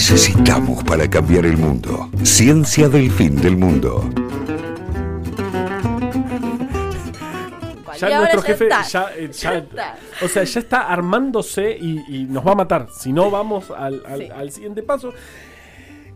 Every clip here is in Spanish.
necesitamos para cambiar el mundo? Ciencia del fin del mundo. Ya Y nuestro ya jefe está, ya, eh, ya ya- está. o sea, ya está armándose y, y nos va a matar. Si no, vamos al, al- Sí. al siguiente paso.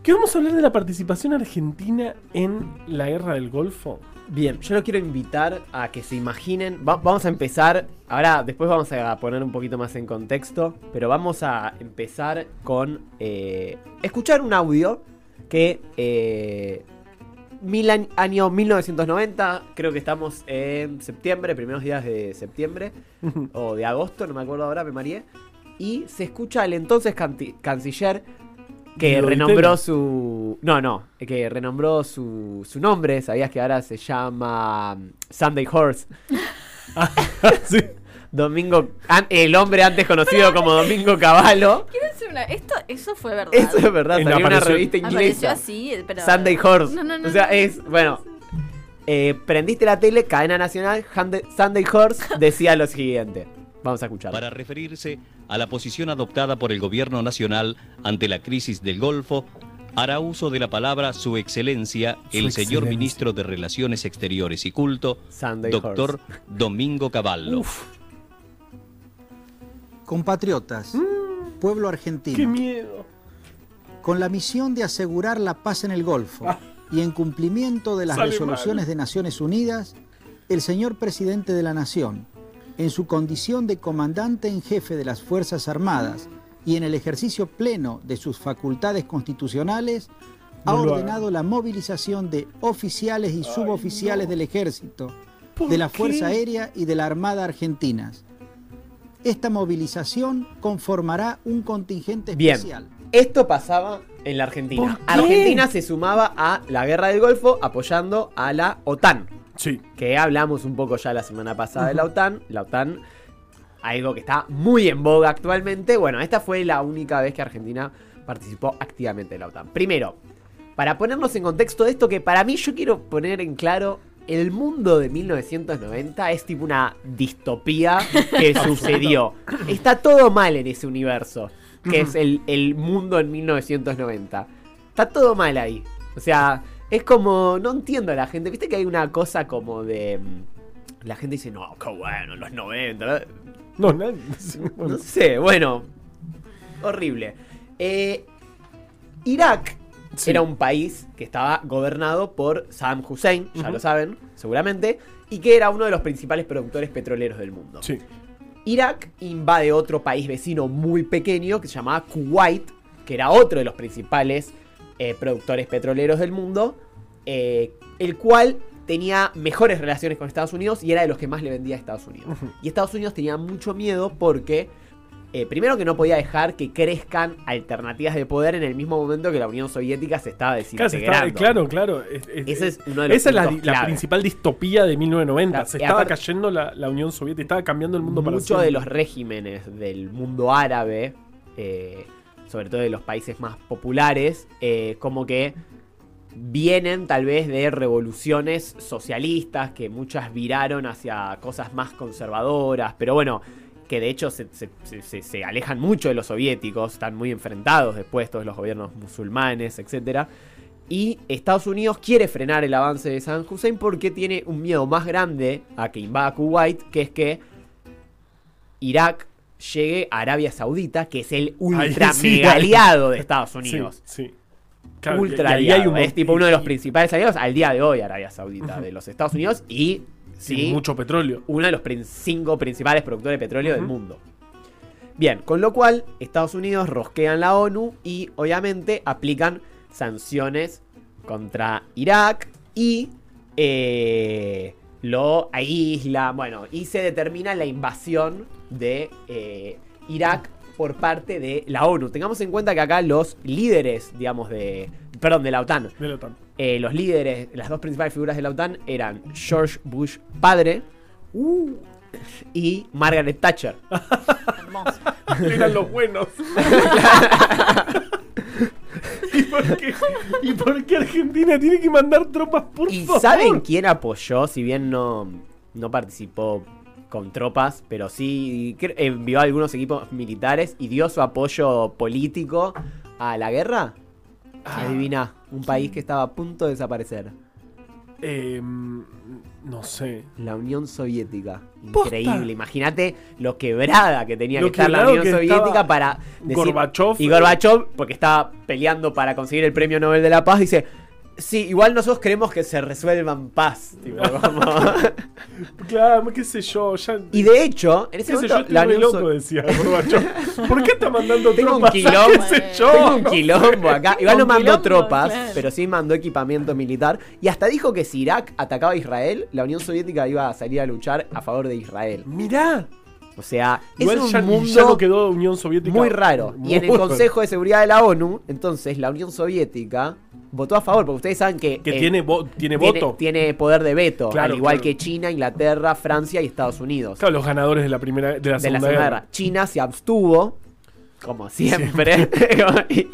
Que vamos a hablar de la participación argentina en la guerra del Golfo. Bien, yo lo quiero invitar a que se imaginen. va- vamos a empezar. Ahora, después vamos a poner un poquito más en contexto. Pero vamos a empezar con eh, escuchar un audio que. eh, mil añ- año 1990, creo que estamos en septiembre, primeros días de septiembre o de agosto, no me acuerdo ahora, me mareé. Y se escucha al entonces canciller que renombró su. No, no, que renombró su, su nombre. ¿Sabías que ahora se llama mm, Sunday Horse? Sí. Domingo. an- el hombre antes conocido como Domingo Cavallo. Quiero decir una. Esto, eso fue verdad. Eso es verdad, En salió una revista inglesa. así, pero. Sunday Horse. No, no, no, o sea, es. Bueno. eh, prendiste la tele, cadena nacional, Sunday Horse decía lo siguiente. Vamos a escuchar. para referirse a la posición adoptada por el gobierno nacional ante la crisis del Golfo, hará uso de la palabra Su Excelencia, Su el señor ministro de Relaciones Exteriores y Culto, Sunday doctor Horse. Domingo Cavallo. Compatriotas, pueblo argentino, ¡Qué miedo! con la misión de asegurar la paz en el Golfo y en cumplimiento de las resoluciones mal. de Naciones Unidas, el señor presidente de la Nación, en su condición de comandante en jefe de las Fuerzas Armadas y en el ejercicio pleno de sus facultades constitucionales, ha ordenado la movilización de oficiales y suboficiales no. del ejército, ¿Por de la qué? Fuerza Aérea y de la Armada Argentinas. Esta movilización conformará un contingente Bien. especial. Esto pasaba en la Argentina. Argentina se sumaba a la guerra del Golfo apoyando a la OTAN. Sí. Que hablamos un poco ya la semana pasada de la OTAN. La OTAN, algo que está muy en boga actualmente. Bueno, esta fue la única vez que Argentina participó activamente de la OTAN. Primero, para ponernos en contexto de esto, que para mí yo quiero poner en claro. El mundo de 1990 es tipo una distopía que sucedió. Está todo mal en ese universo, que es el, el mundo en 1990. Está todo mal ahí. O sea, es como. No entiendo a la gente. Viste que hay una cosa como de. mm, La gente dice, no, qué bueno, los 90. No, no, No sé, bueno. Horrible. Eh, Irak Sí. era un país que estaba gobernado por Saddam Hussein, ya lo saben, seguramente, y que era uno de los principales productores petroleros del mundo. Sí. Irak invade otro país vecino muy pequeño que se llamaba Kuwait, que era otro de los principales eh, productores petroleros del mundo, eh, el cual tenía mejores relaciones con Estados Unidos y era de los que más le vendía a Estados Unidos. Y Estados Unidos tenía mucho miedo porque, eh, primero que no podía dejar que crezcan alternativas de poder en el mismo momento que la Unión Soviética se estaba desintegrando. claro, claro. es- es- Ese es uno de los esa es la, principal distopía de 1990. Claro, se estaba aparte- cayendo la, la Unión Soviética, estaba cambiando el mundo para Muchos de los regímenes del mundo árabe, eh, sobre todo de los países más populares, eh, como que vienen tal vez de revoluciones socialistas que muchas viraron hacia cosas más conservadoras, pero bueno, que de hecho se, se- se- se- se alejan mucho de los soviéticos, están muy enfrentados después todos los gobiernos musulmanes, etc. Y Estados Unidos quiere frenar el avance de Saddam Hussein porque tiene un miedo más grande a que invada Kuwait, que es que Irak llegue a Arabia Saudita, que es el ultra sí, mega ahí. aliado de Estados Unidos. Sí, sí. Claro, ultra aliado. hay un- es tipo uno de los principales aliados al día de hoy, Arabia Saudita, de los Estados Unidos y Sí, mucho petróleo. uno de los cinco principales productores de petróleo del mundo. Bien, con lo cual Estados Unidos rosquean la ONU y obviamente aplican sanciones contra Irak y eh, lo aíslan, bueno, y se determina la invasión de eh, Irak por parte de la ONU. Tengamos en cuenta que acá los líderes, digamos, de... Perdón, de la OTAN. de la OTAN. Eh, los líderes, las dos principales figuras de la OTAN eran George Bush padre uh, y Margaret Thatcher. Eran los buenos. ¿Y, por qué, ¿Y por qué Argentina tiene que mandar tropas por ¿Y favor? saben quién apoyó? Si bien no, no participó con tropas, pero sí envió a algunos equipos militares y dio su apoyo político a la guerra? Ah. Adivina, un país que estaba a punto de desaparecer. Eh, no sé. La Unión Soviética. Increíble. Imagínate lo quebrada que tenía Lo que estar la Unión Soviética para decir. Gorbachev. Y Gorbachev, porque estaba peleando para conseguir el premio Nobel de la Paz, dice. Sí, igual nosotros queremos que se resuelva en paz. tipo, como- Claro, qué sé yo. Ya, y de hecho, en ese qué sé yo, momento estoy la Unión loco, So- decía Gorbachev. ¿Por qué está mandando Tengo un tropas? quilombo. ¿Qué sé yo? Tengo un No quilombo acá. Igual no Un mandó tropas, claro. pero sí mandó equipamiento militar. Y hasta dijo que si Irak atacaba a Israel, la Unión Soviética iba a salir a luchar a favor de Israel. Mirá. O sea, Igual es un ya, mundo ya no quedó Unión Soviética. muy raro. Y en el Consejo de Seguridad de la ONU, entonces la Unión Soviética votó a favor, porque ustedes saben que, Que eh, tiene, vo- tiene tiene, voto. tiene poder de veto, Claro, al igual claro. que China, Inglaterra, Francia y Estados Unidos. Claro, los ganadores de la primera de la de la segunda, guerra. Guerra. China se abstuvo, como siempre. y,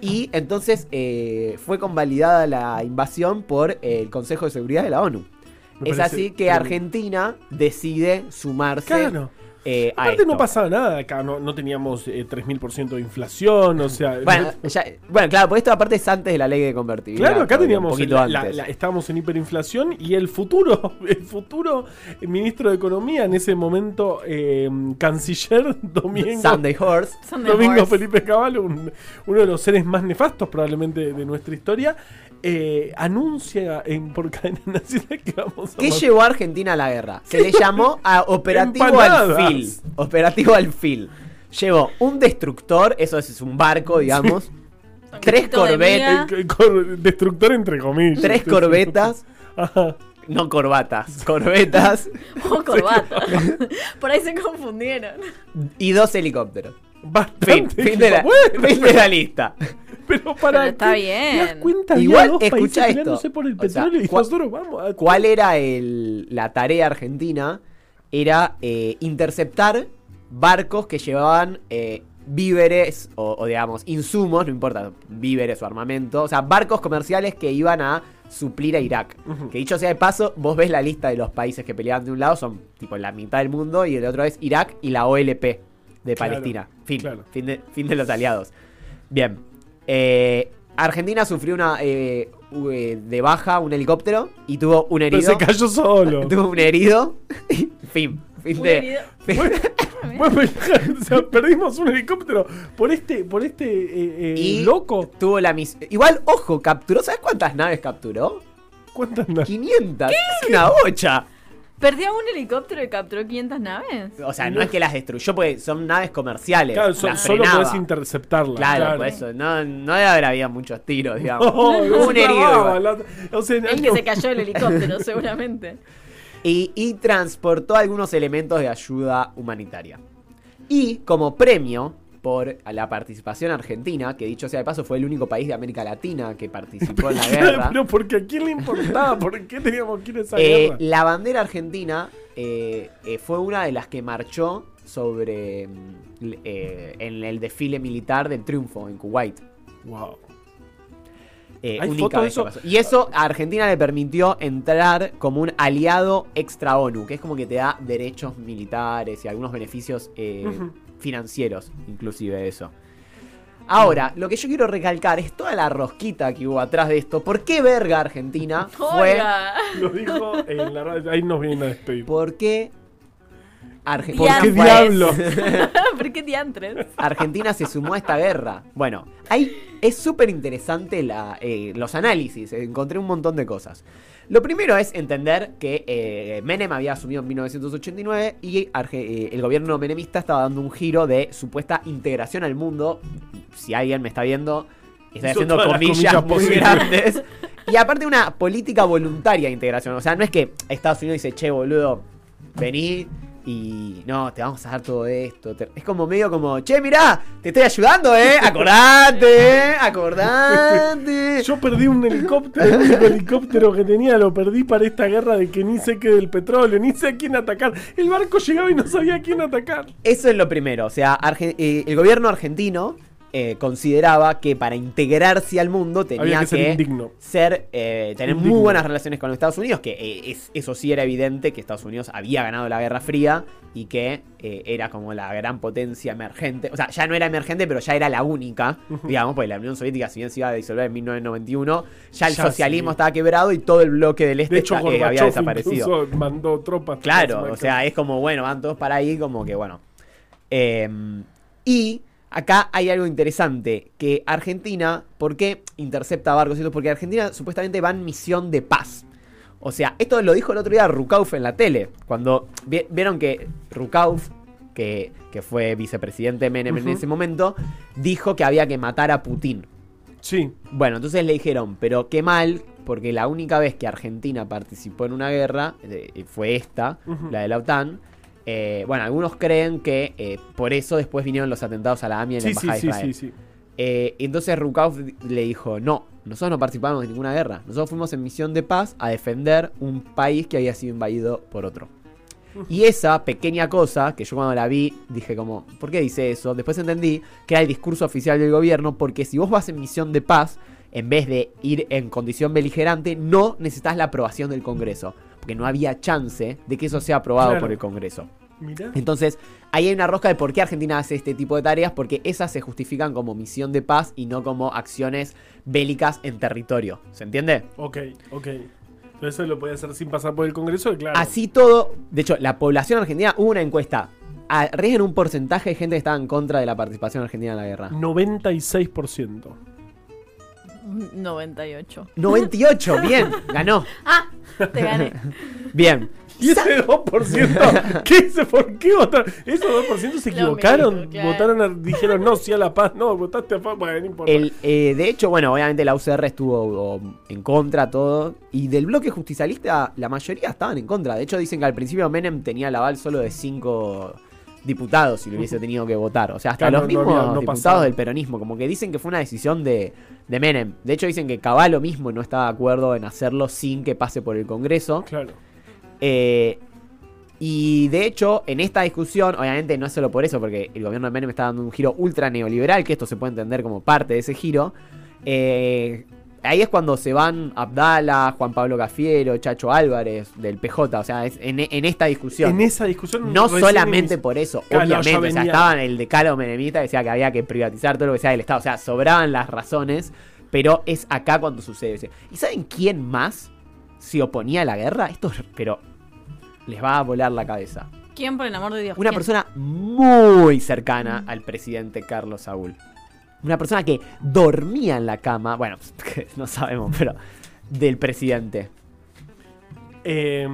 y entonces eh, fue convalidada la invasión por el Consejo de Seguridad de la ONU. Me Es parece así que tremendo. Argentina decide sumarse Claro. eh, Aparte no pasaba nada acá, no, no teníamos eh, 3.000% de inflación, o sea... Bueno, no- ya- bueno, claro, porque esto aparte es antes de la ley de convertibilidad. Claro, acá teníamos, un poquito la- la- antes. la- estábamos en hiperinflación y el futuro, el futuro ministro de Economía en ese momento, eh, canciller Domingo, Sunday Horse. Sunday Domingo Horse. Felipe Caballo, un- uno de los seres más nefastos probablemente de nuestra historia, eh, anuncia en, por cadena nacional que vamos a ¿Qué matar- llevó a Argentina a la guerra? Se le llamó a Operativo Empanadas. Alfil. Operativo Alfil. Llevó un destructor, eso es un barco, digamos. Tres de corbetas. El cor- Destructor entre comillas. Tres corbetas. Ajá. No corbatas, corbetas. O. Por ahí se confundieron. Y dos helicópteros. Fin, Bastante. fin de la, Bueno, fin de la lista. Pero para Pero está bien. ¿Te das cuenta? Había Igual, dos escucha esto. por el O sea, petróleo y cua- nosotros vamos a... ¿Cuál era el- la tarea argentina? Era eh, interceptar barcos que llevaban eh, víveres o, o, digamos insumos, no importa, víveres o armamento, o sea, barcos comerciales que iban a suplir a Irak. Que dicho sea de paso, vos ves la lista de los países que peleaban de un lado, son tipo la mitad del mundo y el otro es Irak y la OLP de Claro, Palestina. Fin, claro. fin, de, fin de los aliados. Bien. Eh, Argentina sufrió una eh, eh, de baja un helicóptero y tuvo un Pero herido. se cayó solo. Tuvo un herido. fin. Fin de. herido. fin- Bueno, o sea, perdimos un helicóptero por este, por este eh, eh, Y loco. tuvo la misión. Igual, ojo, capturó. ¿Sabes cuántas naves capturó? ¿Cuántas naves? 500. Es una bocha. ¿Perdió un helicóptero y capturó 500 naves? O sea, no es que las destruyó porque son naves comerciales. Claro, so- las solo podés interceptarlas. Claro, por eso. No, no debe haber habido muchos tiros, digamos. No, no un herido. la- o sea, Es que se cayó el helicóptero, seguramente. y, y transportó algunos elementos de ayuda humanitaria. Y como premio por la participación argentina, que dicho sea de paso fue el único país de América Latina que participó en la guerra, Pero porque a quién le importaba, ¿por qué teníamos que ir a esa eh, guerra? la bandera argentina eh, eh, fue una de las que marchó sobre mm, en el desfile militar del triunfo en Kuwait. Wow. Eh, ¿Hay única vez eso? Y eso a Argentina le permitió entrar como un aliado extra ONU, que es como que te da derechos militares y algunos beneficios eh. Financieros, inclusive eso. Ahora, lo que yo quiero recalcar es toda la rosquita que hubo atrás de esto. ¿Por qué verga Argentina fue? Oiga. Lo dijo en la radio. Ahí nos vienen a despedir. ¿Por qué Arge- ¿Por qué diablo? ¿Por qué diantres? Argentina se sumó a esta guerra? Bueno, ahí es súper interesante eh, los análisis. Encontré un montón de cosas. Lo primero es entender que eh, Menem había asumido en 1989 y Arge- eh, el gobierno menemista estaba dando un giro de supuesta integración al mundo. Si alguien me está viendo, estoy Hizo haciendo comillas, comillas muy grandes. Y aparte una política voluntaria de integración. O sea, no es que Estados Unidos dice, che, boludo, vení y no, te vamos a dar todo esto. Es como medio como, che, mirá, te estoy ayudando, ¿eh? Acordate, ¿eh? Acordate. Yo perdí un helicóptero, el único helicóptero que tenía lo perdí para esta guerra de que ni sé qué del petróleo, ni sé a quién atacar. El barco llegaba y no sabía a quién atacar. Eso es lo primero. O sea, Arge- eh, el gobierno argentino eh, consideraba que para integrarse al mundo tenía Había que que, ser indigno. ser, eh, tener Indigno. muy buenas relaciones con los Estados Unidos, que eh, es- eso sí era evidente que Estados Unidos había ganado la Guerra Fría y que era como la gran potencia emergente. O sea, ya no era emergente, pero ya era la única, digamos, porque la Unión Soviética, si bien se iba a disolver en 1991, ya el Ya socialismo sí. estaba quebrado y todo el bloque del este De hecho, está- había desaparecido. mandó tropas. Claro, o sea, es como, bueno, van todos para ahí, como que bueno. Eh, y acá hay algo interesante, que Argentina, ¿por qué intercepta barcos? Porque Argentina supuestamente va en misión de paz. O sea, esto lo dijo el otro día Rukauf en la tele, cuando vi- vieron que Rukauf, que, que fue vicepresidente de Menem en ese momento, dijo que había que matar a Putin. Sí, Bueno, entonces le dijeron, pero qué mal, porque la única vez que Argentina participó en una guerra eh, fue esta, la de la OTAN. Eh, bueno, algunos creen que eh, por eso después vinieron los atentados a la AMIA la sí, sí, Embajada sí, de Israel. sí, sí. Eh, entonces Rukauf le dijo, no, nosotros no participamos en ninguna guerra, nosotros fuimos en misión de paz a defender un país que había sido invadido por otro. Y esa pequeña cosa, que yo cuando la vi dije como, ¿por qué dice eso? Después entendí que era el discurso oficial del gobierno, porque si vos vas en misión de paz, en vez de ir en condición beligerante, no necesitas la aprobación del Congreso, porque no había chance de que eso sea aprobado Claro. por el Congreso. Mirá. Entonces, ahí hay una rosca de por qué Argentina hace este tipo de tareas, porque esas se justifican como misión de paz y no como acciones bélicas en territorio. ¿Se entiende? Ok, ok. Pero eso lo podía hacer sin pasar por el Congreso, y claro. Así todo, de hecho, la población argentina, hubo una encuesta. Arriesguen un porcentaje de gente que estaba en contra de la participación argentina en la guerra. 96%. 98. 98, bien, ganó. Te gané. Bien. ¿Y ese 2%? ¿Qué ese, ¿Por qué votaron? ¿Esos 2% se equivocaron? mismo, claro. Votaron, a- dijeron no, sí a la paz. No, votaste a paz. Bueno, no importa. El, eh, de hecho, bueno, obviamente la UCR estuvo en contra, todo. Y del bloque justicialista, la mayoría estaban en contra. De hecho, dicen que al principio Menem tenía el aval solo de cinco diputados si lo hubiese tenido que votar. O sea, hasta Claro, los no mismos no diputados pasaba. del peronismo. Como que dicen que fue una decisión de, de Menem. De hecho, dicen que Caballo mismo no estaba de acuerdo en hacerlo sin que pase por el Congreso. Claro. Eh, y de hecho, en esta discusión, obviamente no es solo por eso, porque el gobierno de Menem está dando un giro ultra neoliberal, que esto se puede entender como parte de ese giro. eh, ahí es cuando se van Abdala, Juan Pablo Cafiero, Chacho Álvarez, del PJ, o sea, es en, en esta discusión. En esa discusión. no solamente por eso, Claro, obviamente. ya O sea, venía- estaba en el decálogo menemista que decía que había que privatizar todo lo que sea del Estado. O sea, sobraban las razones, pero es acá cuando sucede. ¿Y saben quién más se oponía a la guerra? Esto, es- pero les va a volar la cabeza. ¿Quién, por el amor de Dios? Una ¿Quién? persona muy cercana al presidente Carlos Saúl. Una persona que dormía en la cama, bueno, no sabemos, pero del presidente. Eh,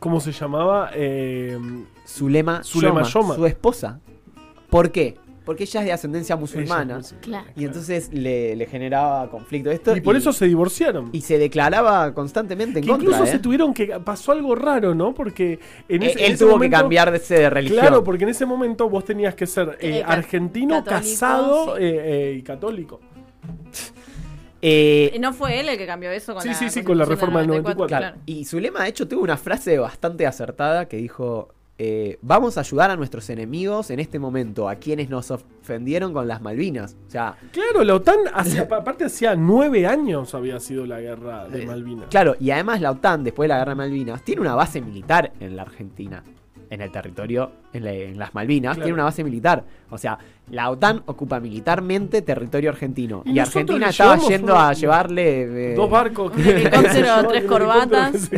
¿Cómo se llamaba? Eh, Zulema, Zulema Yoma, Yoma. su esposa. ¿Por qué? Porque ella es de ascendencia musulmana. ella- Claro. Y entonces le, le generaba conflicto esto. y por eso se divorciaron. y se declaraba constantemente en que contra. incluso ¿eh? se tuvieron que. Pasó algo raro, ¿no? Porque en Eh, ese, en Él ese tuvo momento- que cambiarse de religión. Claro, porque en ese momento vos tenías que ser eh, Eh, argentino, católico, casado sí. eh, eh, y católico. Eh, ¿No fue él el que cambió eso con Sí, la sí, sí, con la reforma del 94. Claro, Y Zulema, de hecho, tuvo una frase bastante acertada que dijo: eh, Vamos a ayudar a nuestros enemigos en este momento, a quienes nos ofendieron con las Malvinas. O sea, Claro, la OTAN, hacía, aparte hacía nueve años había sido la guerra de Eh, Malvinas. claro, y además la OTAN, después de la guerra de Malvinas, tiene una base militar en la Argentina. En el territorio, en, la- en las Malvinas, Claro. tiene una base militar. O sea, la OTAN ocupa militarmente territorio argentino. Y Argentina estaba yendo una- a llevarle. eh, Dos barcos. Que tres corbatas.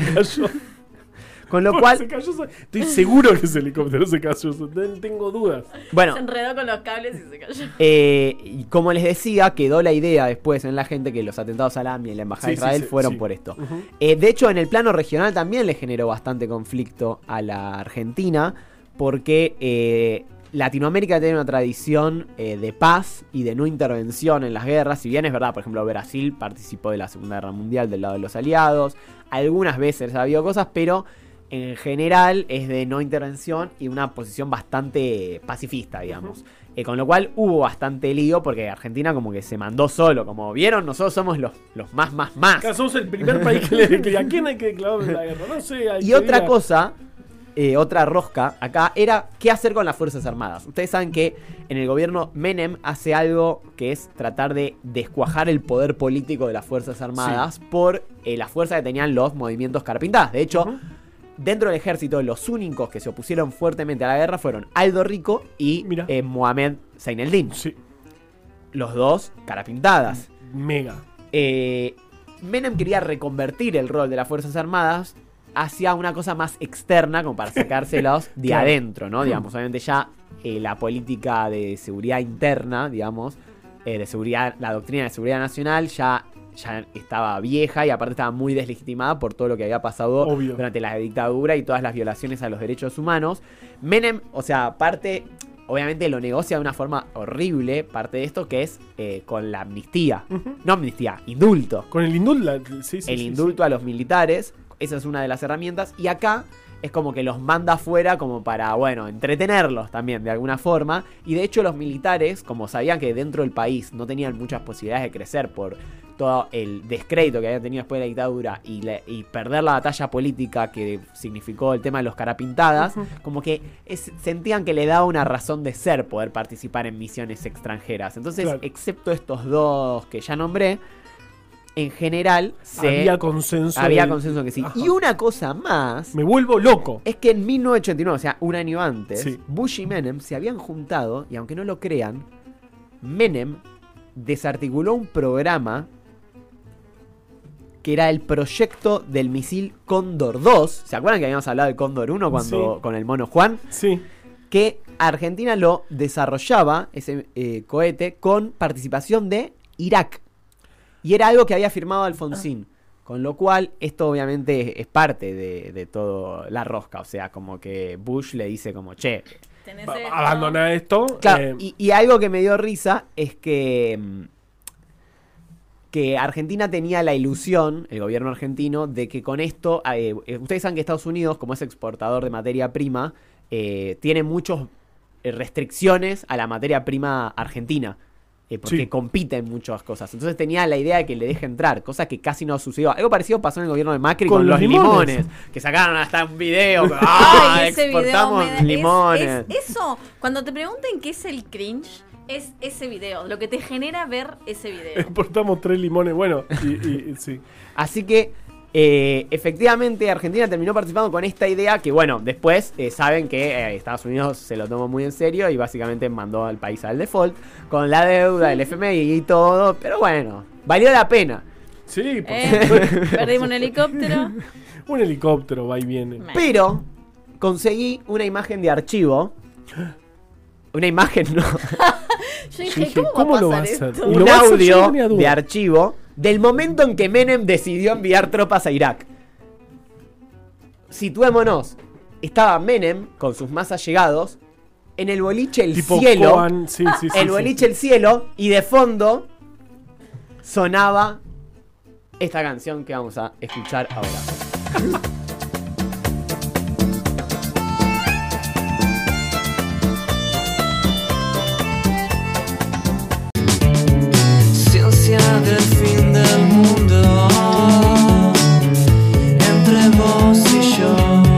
Con lo Se cual, cayó, estoy seguro que ese helicóptero se cayó. ten- Tengo dudas. bueno, Se enredó con los cables y se cayó. Eh, y como les decía, quedó la idea después en la gente que los atentados a la AMIA y la Embajada Sí, de Israel sí, fueron sí. por esto. Eh, de hecho, en el plano regional también le generó bastante conflicto a la Argentina, porque eh, Latinoamérica tiene una tradición eh, de paz y de no intervención en las guerras. Si bien es verdad, por ejemplo, Brasil participó de la Segunda Guerra Mundial del lado de los aliados, algunas veces ha habido cosas, pero en general es de no intervención y una posición bastante pacifista, digamos. Eh, con lo cual hubo bastante lío porque Argentina como que se mandó solo. Como vieron, nosotros somos los, los más, más, más. Somos el primer país que le. ¿A quién hay que declarar la guerra? No sé. hay Y que otra diga- cosa eh, otra rosca acá era qué hacer con las Fuerzas Armadas. Ustedes saben que en el gobierno Menem hace algo que es tratar de descuajar el poder político de las Fuerzas Armadas por eh, la fuerza que tenían los movimientos carapintadas. De hecho. Dentro del ejército, los únicos que se opusieron fuertemente a la guerra fueron Aldo Rico y eh, Mohamed Zaineldin. Sí, Los dos carapintadas. mega. Eh, Menem quería reconvertir el rol de las Fuerzas Armadas hacia una cosa más externa, como para sacárselos de Claro. adentro, ¿no? Digamos, obviamente ya eh, la política de seguridad interna, digamos, eh, de seguridad, la doctrina de seguridad nacional ya, ya estaba vieja y aparte estaba muy deslegitimada por todo lo que había pasado Obvio. durante la dictadura y todas las violaciones a los derechos humanos. Menem, o sea, parte, obviamente lo negocia de una forma horrible, parte de esto que es eh, con la amnistía. No amnistía, indulto. Con el indulto, sí, sí, el sí, indulto a los militares, esa es una de las herramientas. Y acá es como que los manda afuera como para, bueno, entretenerlos también de alguna forma. Y de hecho los militares, como sabían que dentro del país no tenían muchas posibilidades de crecer por todo el descrédito que habían tenido después de la dictadura y, le- y perder la batalla política que significó el tema de los carapintadas, como que es- sentían que le daba una razón de ser poder participar en misiones extranjeras. Entonces, Claro. excepto estos dos que ya nombré, en general se Había consenso. había consenso que sí. Ajá. Y una cosa más Me vuelvo loco. es que en 1989, o sea, un año antes, Sí. Bush y Menem se habían juntado y aunque no lo crean, Menem desarticuló un programa que era el proyecto del misil Cóndor 2. ¿Se acuerdan que habíamos hablado del Cóndor 1 cuando Sí. con el mono Juan? Sí. Que Argentina lo desarrollaba, ese eh, cohete, con participación de Irak. Y era algo que había firmado Alfonsín. Con lo cual, esto obviamente es parte de, de todo la rosca. O sea, como que Bush le dice como, che. Esto. Abandona esto. Claro, eh, y, y algo que me dio risa es que... mm, Que Argentina tenía la ilusión, el gobierno argentino, de que con esto... eh, eh, ustedes saben que Estados Unidos, como es exportador de materia prima, eh, tiene muchas restricciones a la materia prima argentina. Eh, porque Sí. compite en muchas cosas. Entonces tenía la idea de que le deje entrar, cosa que casi no sucedió. Algo parecido pasó en el gobierno de Macri Con con, los limones. limones. Que sacaron hasta un video. ¡Ah! Ay, video exportamos es- limones. es- eso, cuando te pregunten qué es el cringe, es ese video, lo que te genera ver ese video. Exportamos tres limones. Bueno, y, y- y sí. Así que, eh, efectivamente, Argentina terminó participando con esta idea que, bueno, después eh, saben que eh, Estados Unidos se lo tomó muy en serio y básicamente mandó al país al default con la deuda, el FMI y todo. Pero bueno, valió la pena. Sí, por Eh, supuesto. Perdimos un helicóptero. Un helicóptero va y viene. Pero conseguí una imagen de archivo. Una imagen, no. Yo dije, ¿cómo, ¿cómo va a lo va a pasar hacer? esto? Un lo va a hacer, yo audio de archivo del momento en que Menem decidió enviar tropas a Irak. Situémonos. Estaba Menem con sus más allegados en el boliche El Tipo Cielo. Coan, sí, sí, sí, el sí. boliche El Cielo y de fondo sonaba esta canción que vamos a escuchar ahora.